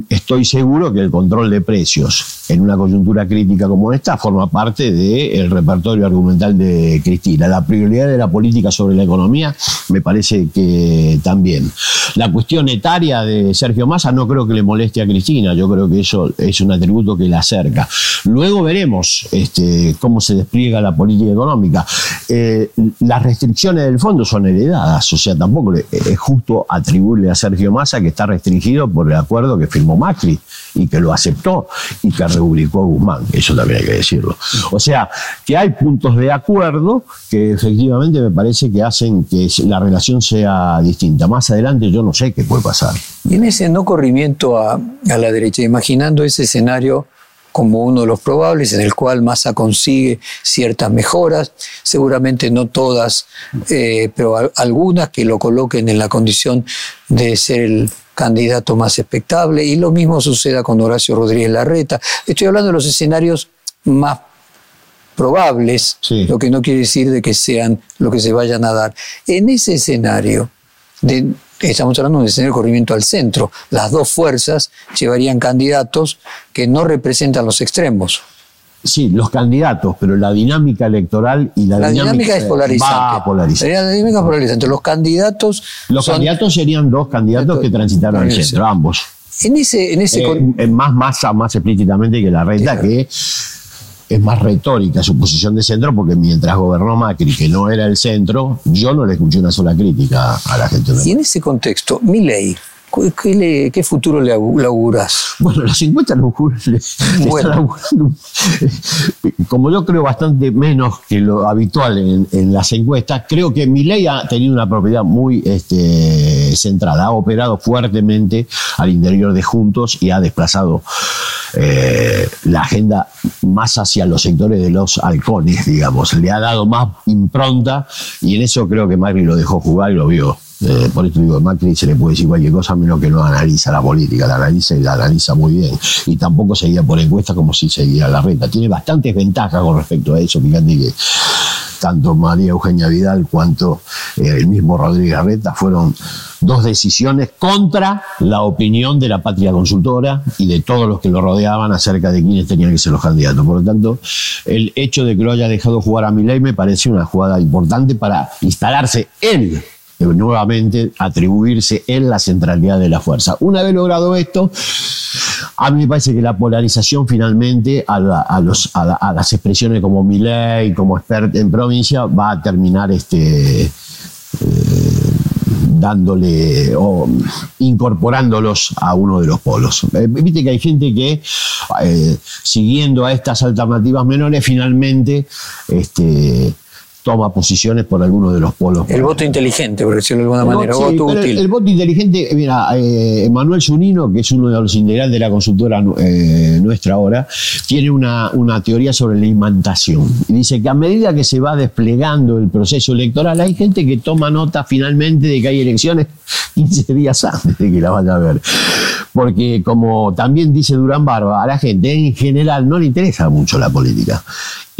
estoy seguro que el control de precios en una coyuntura crítica como esta forma parte del repertorio argumental de Cristina. La prioridad de la política sobre la economía me parece que también. La cuestión etaria de Sergio Massa no creo que le moleste a Cristina, yo creo que eso es un atributo que la acerca. Luego veremos este, cómo se despliega la política económica. Eh, las restricciones del fondo son o sea, tampoco es justo atribuirle a Sergio Massa que está restringido por el acuerdo que firmó Macri y que lo aceptó y que publicó Guzmán, eso también hay que decirlo. O sea, que hay puntos de acuerdo que efectivamente me parece que hacen que la relación sea distinta. Más adelante yo no sé qué puede pasar. Y en ese no corrimiento a, la derecha, imaginando ese escenario como uno de los probables, en el cual Massa consigue ciertas mejoras, seguramente no todas, eh, pero algunas que lo coloquen en la condición de ser el candidato más expectable, y lo mismo suceda con Horacio Rodríguez Larreta. Estoy hablando de los escenarios más probables, lo que no quiere decir de que sean lo que se vayan a dar. En ese escenario, de, estamos hablando de un escenario de corrimiento al centro, las dos fuerzas llevarían candidatos que no representan los extremos. Sí, los candidatos, pero la dinámica electoral y la, la dinámica, es polarizante. La dinámica es polarizante. Los candidatos. Los candidatos serían dos candidatos que transitaron el centro, ambos. En ese, en ese eh, más masa, más explícitamente que la renta, que es más retórica su posición de centro, porque mientras gobernó Macri, que no era el centro, yo no le escuché una sola crítica a la gente. Y en ese contexto, mi ley ¿Qué, futuro le auguras? Bueno, las encuestas lo bueno. Como yo creo bastante menos que lo habitual en, las encuestas, creo que ley ha tenido una propiedad muy este, centrada, ha operado fuertemente al interior de Juntos y ha desplazado eh, la agenda más hacia los sectores de los halcones, digamos. Le ha dado más impronta y en eso creo que Macri lo dejó jugar y lo vio. Eh, por eso digo, Macri se le puede decir cualquier cosa menos que no analiza la política, la analiza y la analiza muy bien. Y tampoco seguía por encuesta como si seguía la renta. Tiene bastantes ventajas con respecto a eso, fíjate que tanto María Eugenia Vidal cuanto eh, el mismo Rodríguez Reta fueron dos decisiones contra la opinión de la patria consultora y de todos los que lo rodeaban acerca de quiénes tenían que ser los candidatos. Por lo tanto, el hecho de que lo haya dejado jugar a Milei me parece una jugada importante para instalarse él nuevamente atribuirse en la centralidad de la fuerza. Una vez logrado esto, a mí me parece que la polarización finalmente a, las expresiones como Milei, como expert en provincia, va a terminar este, eh, dándole o incorporándolos a uno de los polos. Eh, viste que hay gente que, eh, siguiendo a estas alternativas menores, finalmente este, toma posiciones por algunos de los polos. El voto inteligente, por decirlo de alguna manera, voto útil. El, voto inteligente, mira, eh, Manuel Zunino, que es uno de los integrantes de la consultora eh, nuestra ahora, tiene una, una teoría sobre la imantación. Y dice que a medida que se va desplegando el proceso electoral, hay gente que toma nota finalmente de que hay elecciones 15 días antes de que la vaya a ver. Porque como también dice Durán Barba, a la gente en general no le interesa mucho la política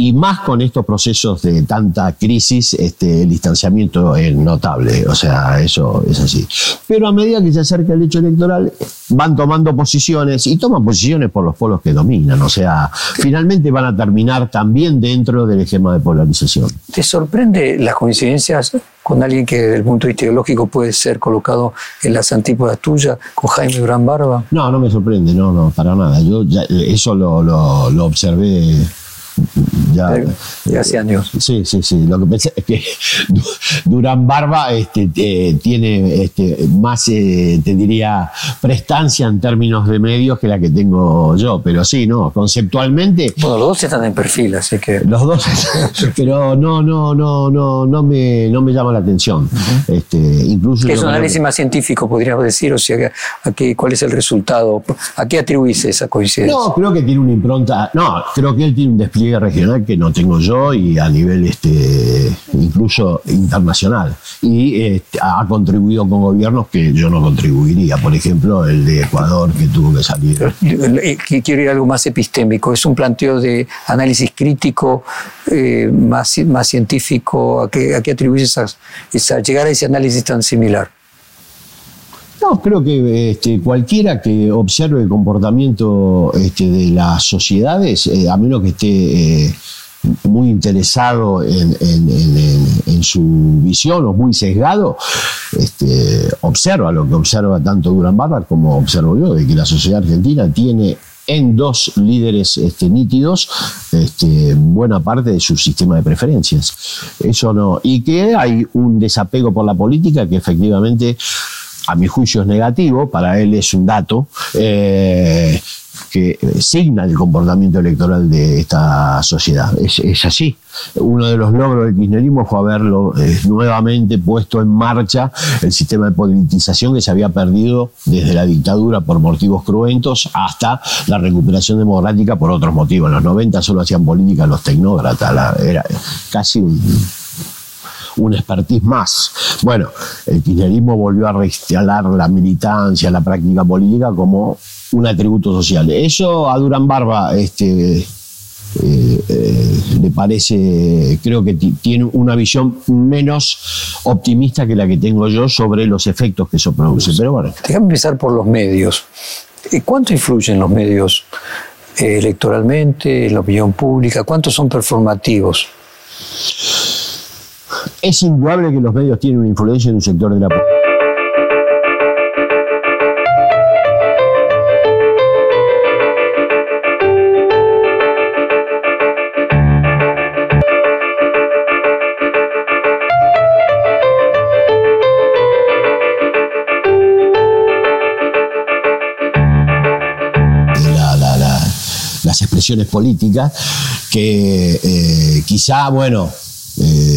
y más con estos procesos de tanta crisis, este, el distanciamiento es notable, o sea, eso es así. Pero a medida que se acerca el hecho electoral, van tomando posiciones y toman posiciones por los polos que dominan, o sea, finalmente van a terminar también dentro del esquema de polarización. ¿Te sorprende las coincidencias con alguien que desde el punto de vista ideológico puede ser colocado en las antípodas tuyas, con Jaime Durán Barba? No, no me sorprende, no, no, para nada. Yo eso lo, lo, lo observé ya, hace años. Sí, sí, sí. Lo que pensé es que (laughs) Durán Barba este, eh, tiene este, más, eh, te diría, prestancia en términos de medios que la que tengo yo. Pero sí, no, conceptualmente. Bueno, los dos están en perfil, así que. Los dos, (laughs) pero no, no, no, no, no me, no me llama la atención. este, incluso es un análisis que- más científico, podríamos decir, o sea, ¿a qué, ¿cuál es el resultado? ¿A qué atribuís esa coincidencia? No, creo que tiene una impronta. No, creo que él tiene un despliegue regional que no tengo yo y a nivel este, incluso internacional. Y este, ha contribuido con gobiernos que yo no contribuiría. Por ejemplo, el de Ecuador, que tuvo que salir. Eh, Quiero ir a algo más epistémico. Es un planteo de análisis crítico eh, más, más científico. ¿A qué, a qué atribuís esa, esa- llegar a ese análisis tan similar? No, creo que este, cualquiera que observe el comportamiento este, de las sociedades, eh, a menos que esté eh, muy interesado en, su visión o muy sesgado, este, observa lo que observa tanto Durán Barba como observo yo, de que la sociedad argentina tiene en dos líderes este, nítidos este, buena parte de su sistema de preferencias. Eso no. Y que hay un desapego por la política que efectivamente a mi juicio es negativo, para él es un dato eh, que signa el comportamiento electoral de esta sociedad. Es, así. Uno de los logros del kirchnerismo fue haberlo eh, nuevamente puesto en marcha el sistema de politización que se había perdido desde la dictadura por motivos cruentos hasta la recuperación democrática por otros motivos. En los 90 solo hacían política los tecnócratas, era casi un, un expertise más. Bueno, el kirchnerismo volvió a reinstalar la militancia, la práctica política como un atributo social. Eso a Durán Barba este, eh, eh, le parece, creo que ti- tiene una visión menos optimista que la que tengo yo sobre los efectos que eso produce. Pero bueno, Déjame empezar por los medios. ¿Cuánto influyen los medios eh, electoralmente, en la opinión pública? ¿Cuántos son performativos? Es indudable que los medios tienen una influencia en un sector de la po- la- la- la- las expresiones políticas, que eh, quizá, bueno, eh,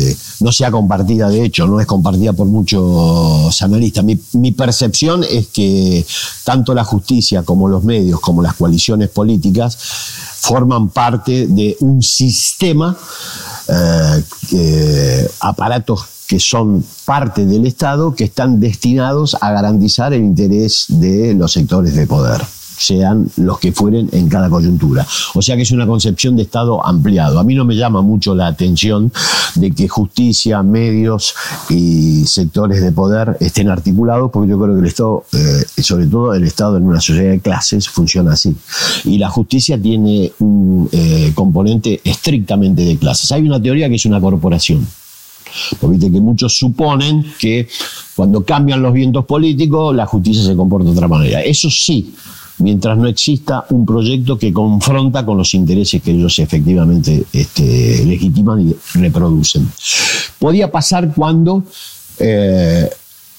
no sea compartida, de hecho, no es compartida por muchos analistas. Mi, percepción es que tanto la justicia como los medios, como las coaliciones políticas, forman parte de un sistema, eh, aparatos que son parte del Estado, que están destinados a garantizar el interés de los sectores de poder sean los que fueren en cada coyuntura. O sea que es una concepción de Estado ampliado. A mí no me llama mucho la atención de que justicia, medios y sectores de poder estén articulados, porque yo creo que el Estado, eh, sobre todo el Estado en una sociedad de clases, funciona así. Y la justicia tiene un eh, componente estrictamente de clases. Hay una teoría que es una corporación. Porque que muchos suponen que cuando cambian los vientos políticos, la justicia se comporta de otra manera. Eso sí, mientras no exista un proyecto que confronta con los intereses que ellos efectivamente este, legitiman y reproducen. Podía pasar cuando eh,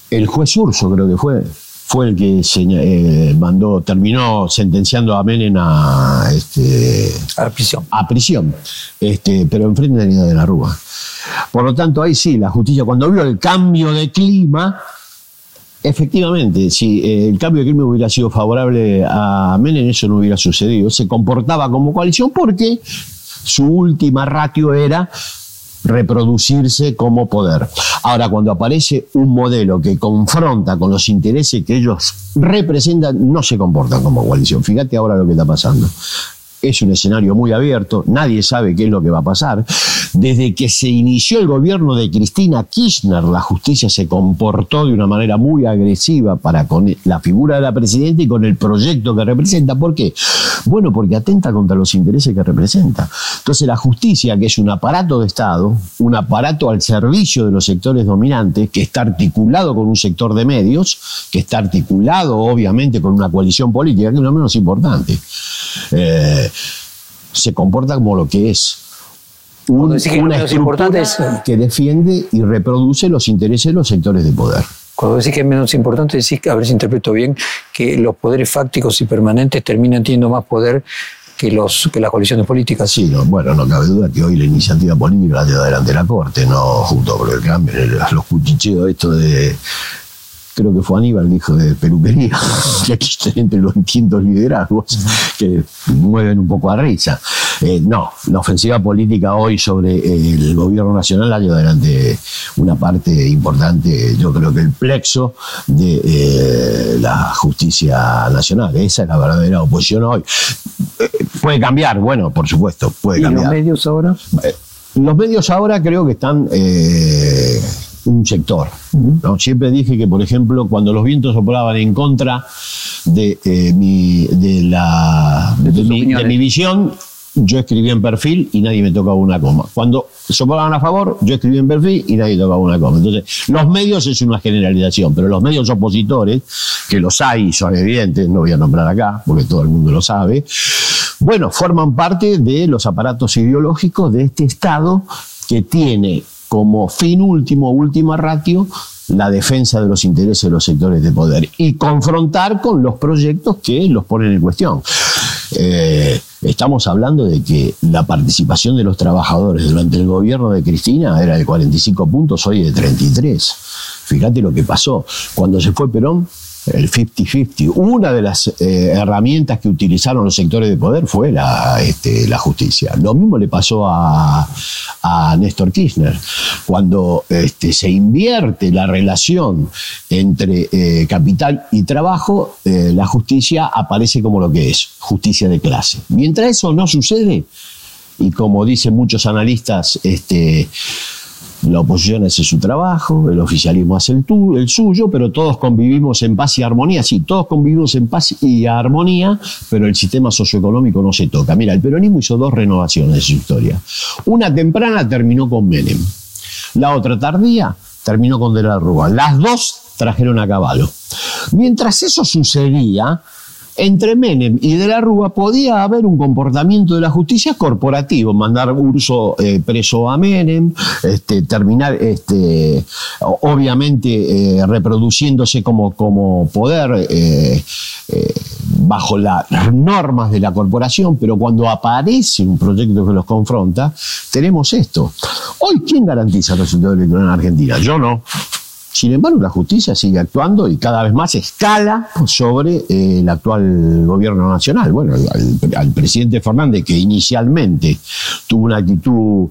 el juez Urso, creo que fue, fue el que seña- eh, mandó, terminó sentenciando a Menem a, este, A la prisión. a prisión, este, pero enfrente de Avenida de la Rúa. Por lo tanto, ahí sí, la justicia, cuando vio el cambio de clima, efectivamente, si eh, el cambio de clima hubiera sido favorable a Menem, eso no hubiera sucedido. Se comportaba como coalición porque su última ratio era reproducirse como poder. Ahora, cuando aparece un modelo que confronta con los intereses que ellos representan, no se comportan como coalición. Fíjate ahora lo que está pasando. Es un escenario muy abierto, nadie sabe qué es lo que va a pasar. Desde que se inició el gobierno de Cristina Kirchner, la justicia se comportó de una manera muy agresiva para con la figura de la presidenta y con el proyecto que representa. ¿Por qué? Bueno, porque atenta contra los intereses que representa. Entonces la justicia, que es un aparato de Estado, un aparato al servicio de los sectores dominantes, que está articulado con un sector de medios, que está articulado obviamente con una coalición política, que es lo menos importante, eh, se comporta como lo que es un- que una menos estructura es- que defiende y reproduce los intereses de los sectores de poder. Cuando decís que es menos importante, decís a ver si interpreto bien, que los poderes fácticos y permanentes terminan teniendo más poder que, los, que las coaliciones políticas. Sí, no, bueno, no cabe duda que hoy la iniciativa política la lleva adelante la Corte, no junto con el cambio, los cuchicheos esto de... Creo que fue Aníbal, dijo de peluquería, (laughs) que existen entre los distintos liderazgos que mueven un poco a risa. Eh, no, la ofensiva política hoy sobre eh, el gobierno nacional la lleva adelante una parte importante, yo creo que el plexo de eh, la justicia nacional. Esa es la verdadera oposición hoy. Eh, puede cambiar, bueno, por supuesto, puede ¿Y los cambiar. medios ahora? Los medios ahora creo que están un sector. ¿no? Siempre dije que, por ejemplo, cuando los vientos soplaban en contra de, eh, mi, de, la, De de, tus mi, de opiniones. mi visión, yo escribía en perfil y nadie me tocaba una coma. Cuando soplaban a favor, yo escribía en perfil y nadie tocaba una coma. Entonces, los medios es una generalización, pero los medios opositores, que los hay y son evidentes, no voy a nombrar acá, porque todo el mundo lo sabe, bueno, forman parte de los aparatos ideológicos de este Estado que tiene como fin último, última ratio, la defensa de los intereses de los sectores de poder y confrontar con los proyectos que los ponen en cuestión. Eh, estamos hablando de que la participación de los trabajadores durante el gobierno de Cristina era de 45 puntos, hoy de 33. Fíjate lo que pasó. Cuando se fue Perón, el 50-50. Una de las eh, herramientas que utilizaron los sectores de poder fue la, este, la justicia. Lo mismo le pasó a, a Néstor Kirchner. Cuando este, se invierte la relación entre eh, capital y trabajo, eh, la justicia aparece como lo que es, justicia de clase. Mientras eso no sucede, y como dicen muchos analistas, este, la oposición hace su trabajo, el oficialismo hace el, suyo, pero todos convivimos en paz y armonía. Sí, todos convivimos en paz y armonía, pero el sistema socioeconómico no se toca. Mira, el peronismo hizo dos renovaciones de su historia. Una temprana terminó con Menem. La otra tardía terminó con De la Rúa. Las dos trajeron a caballo. Mientras eso sucedía, entre Menem y De la Rúa podía haber un comportamiento de la justicia corporativo, mandar Urso eh, preso a Menem, este, terminar, este, obviamente, eh, reproduciéndose como, poder eh, bajo las normas de la corporación, pero cuando aparece un proyecto que los confronta, tenemos esto. Hoy, ¿quién garantiza el resultado electoral en Argentina? Yo no. Sin embargo, la justicia sigue actuando y cada vez más escala sobre eh, el actual gobierno nacional. Bueno, al, al presidente Fernández, que inicialmente tuvo una actitud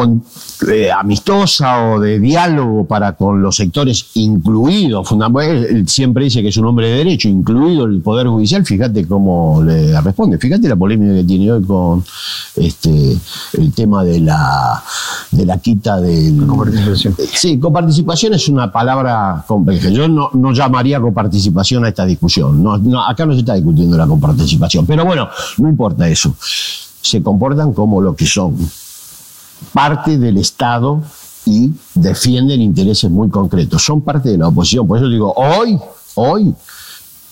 con- eh, amistosa o de diálogo para con los sectores incluidos, fundamentalmente, él siempre dice que es un hombre de derecho, incluido el Poder Judicial, fíjate cómo le responde, fíjate la polémica que tiene hoy con este, el tema de la, de la quita. Coparticipación. Sí, coparticipación es una palabra compleja. Yo no, no llamaría coparticipación a esta discusión. No, no, acá no se está discutiendo la coparticipación. Pero bueno, no importa eso. Se comportan como lo que son parte del Estado y defienden intereses muy concretos. Son parte de la oposición. Por eso digo, hoy, hoy,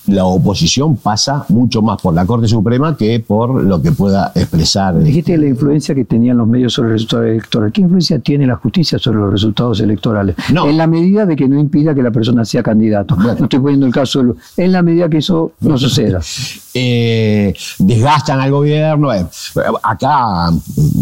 la oposición pasa mucho más por la Corte Suprema que por lo que pueda expresar. Dijiste la influencia que tenían los medios sobre el resultado electoral. ¿Qué influencia tiene la justicia sobre los resultados electorales? No. En la medida de que no impida que la persona sea candidato. Bueno. No estoy poniendo el caso. de- En la medida que eso no suceda. (laughs) eh, desgastan al gobierno. Eh, acá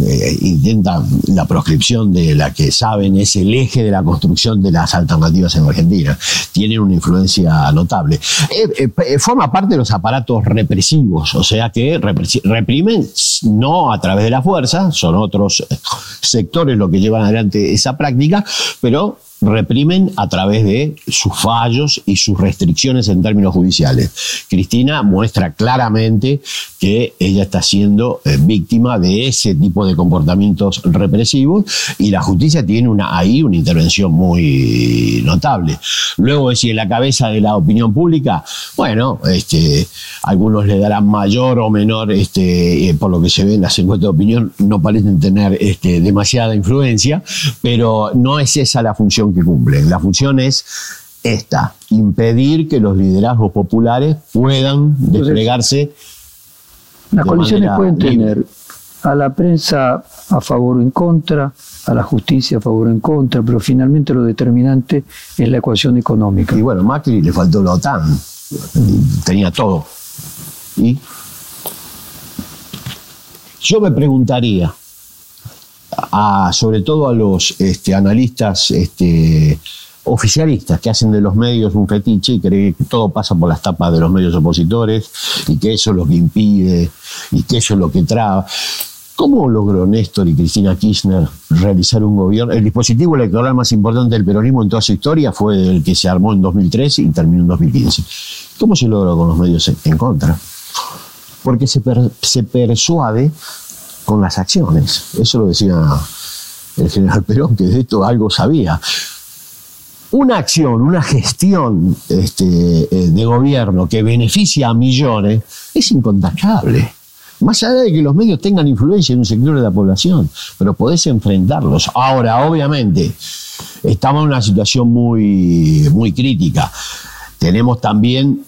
eh, intentan la proscripción de la que saben es el eje de la construcción de las alternativas en Argentina. Tienen una influencia notable. Eh, eh, forma parte de los aparatos represivos, o sea que reprimen no a través de la fuerza, son otros eh, sectores los que llevan adelante esa práctica, pero reprimen a través de sus fallos y sus restricciones en términos judiciales. Cristina muestra claramente que ella está siendo eh, víctima de ese tipo de comportamientos represivos y la justicia tiene una, ahí una intervención muy notable. Luego, si en la cabeza de la opinión pública, bueno, este, algunos le darán mayor o menor, este, eh, por lo que se ve en las encuestas de opinión, no parecen tener este, demasiada influencia, pero no es esa la función que cumplen. La función es esta, impedir que los liderazgos populares puedan desplegarse Las de coaliciones pueden libre. tener a la prensa a favor o en contra, a la justicia a favor o en contra, pero finalmente lo determinante es la ecuación económica. Y bueno, Macri le faltó la OTAN, tenía todo. Y yo me preguntaría, a, sobre todo a los este, analistas este, oficialistas que hacen de los medios un fetiche y creen que todo pasa por las tapas de los medios opositores y que eso es lo que impide y que eso es lo que traba. ¿Cómo logró Néstor y Cristina Kirchner realizar un gobierno? El dispositivo electoral más importante del peronismo en toda su historia fue el que se armó en 2013 y terminó en 2015. ¿Cómo se logró con los medios en contra? Porque se, se persuade con las acciones. Eso lo decía el general Perón, que de esto algo sabía una acción, una gestión este, eh, de gobierno que beneficia a millones es incontactable. Más allá de que los medios tengan influencia en un sector de la población, pero podés enfrentarlos. Ahora, obviamente, estamos en una situación muy, muy crítica. Tenemos también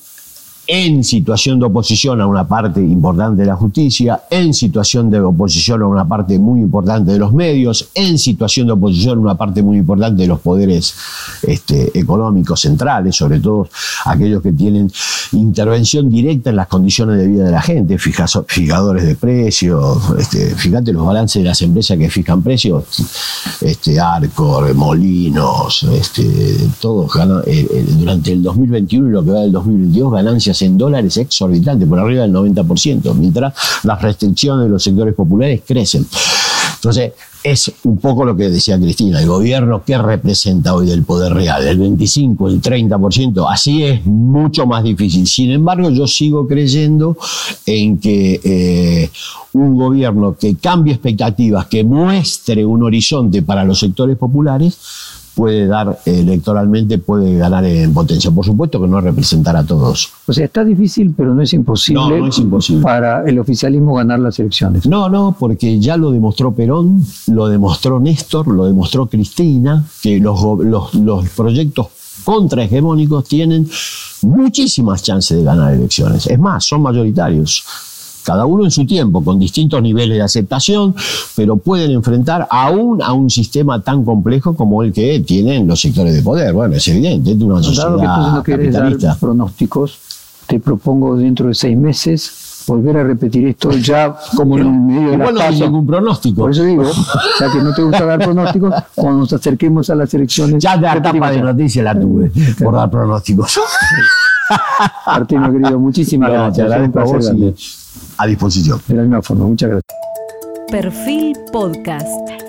en situación de oposición a una parte importante de la justicia, en situación de oposición a una parte muy importante de los medios, en situación de oposición a una parte muy importante de los poderes este, económicos centrales, sobre todo aquellos que tienen intervención directa en las condiciones de vida de la gente, fijadores de precios, este, fíjate los balances de las empresas que fijan precios, este, Arcor, Molinos, este, todos eh, eh, durante el 2021 y lo que va del 2022 ganancias en dólares exorbitante, por arriba del 90%, mientras las restricciones de los sectores populares crecen. Entonces, es un poco lo que decía Cristina, el gobierno que representa hoy del poder real, el 25, el 30%, así es mucho más difícil. Sin embargo, yo sigo creyendo en que eh, un gobierno que cambie expectativas, que muestre un horizonte para los sectores populares, puede dar electoralmente, puede ganar en potencia. Por supuesto que no representar a todos. O sea, está difícil, pero no es imposible, no, no es imposible. para el oficialismo ganar las elecciones. No, no, porque ya lo demostró Perón, lo demostró Néstor, lo demostró Cristina, que los, los, los proyectos contrahegemónicos tienen muchísimas chances de ganar elecciones. Es más, son mayoritarios cada uno en su tiempo, con distintos niveles de aceptación, pero pueden enfrentar aún a un sistema tan complejo como el que tienen los sectores de poder. Bueno, es evidente, es una sociedad Dado que no quieres dar pronósticos, te propongo dentro de seis meses volver a repetir esto ya como en el medio de la no hay ningún pronóstico. Por eso digo, ya que no te gusta dar pronósticos, cuando nos acerquemos a las elecciones... Ya de la tapa de noticias la tuve, por dar pronósticos. Martino, querido, muchísimas gracias. gracias a disposición. De la misma forma, muchas gracias. Perfil Podcast.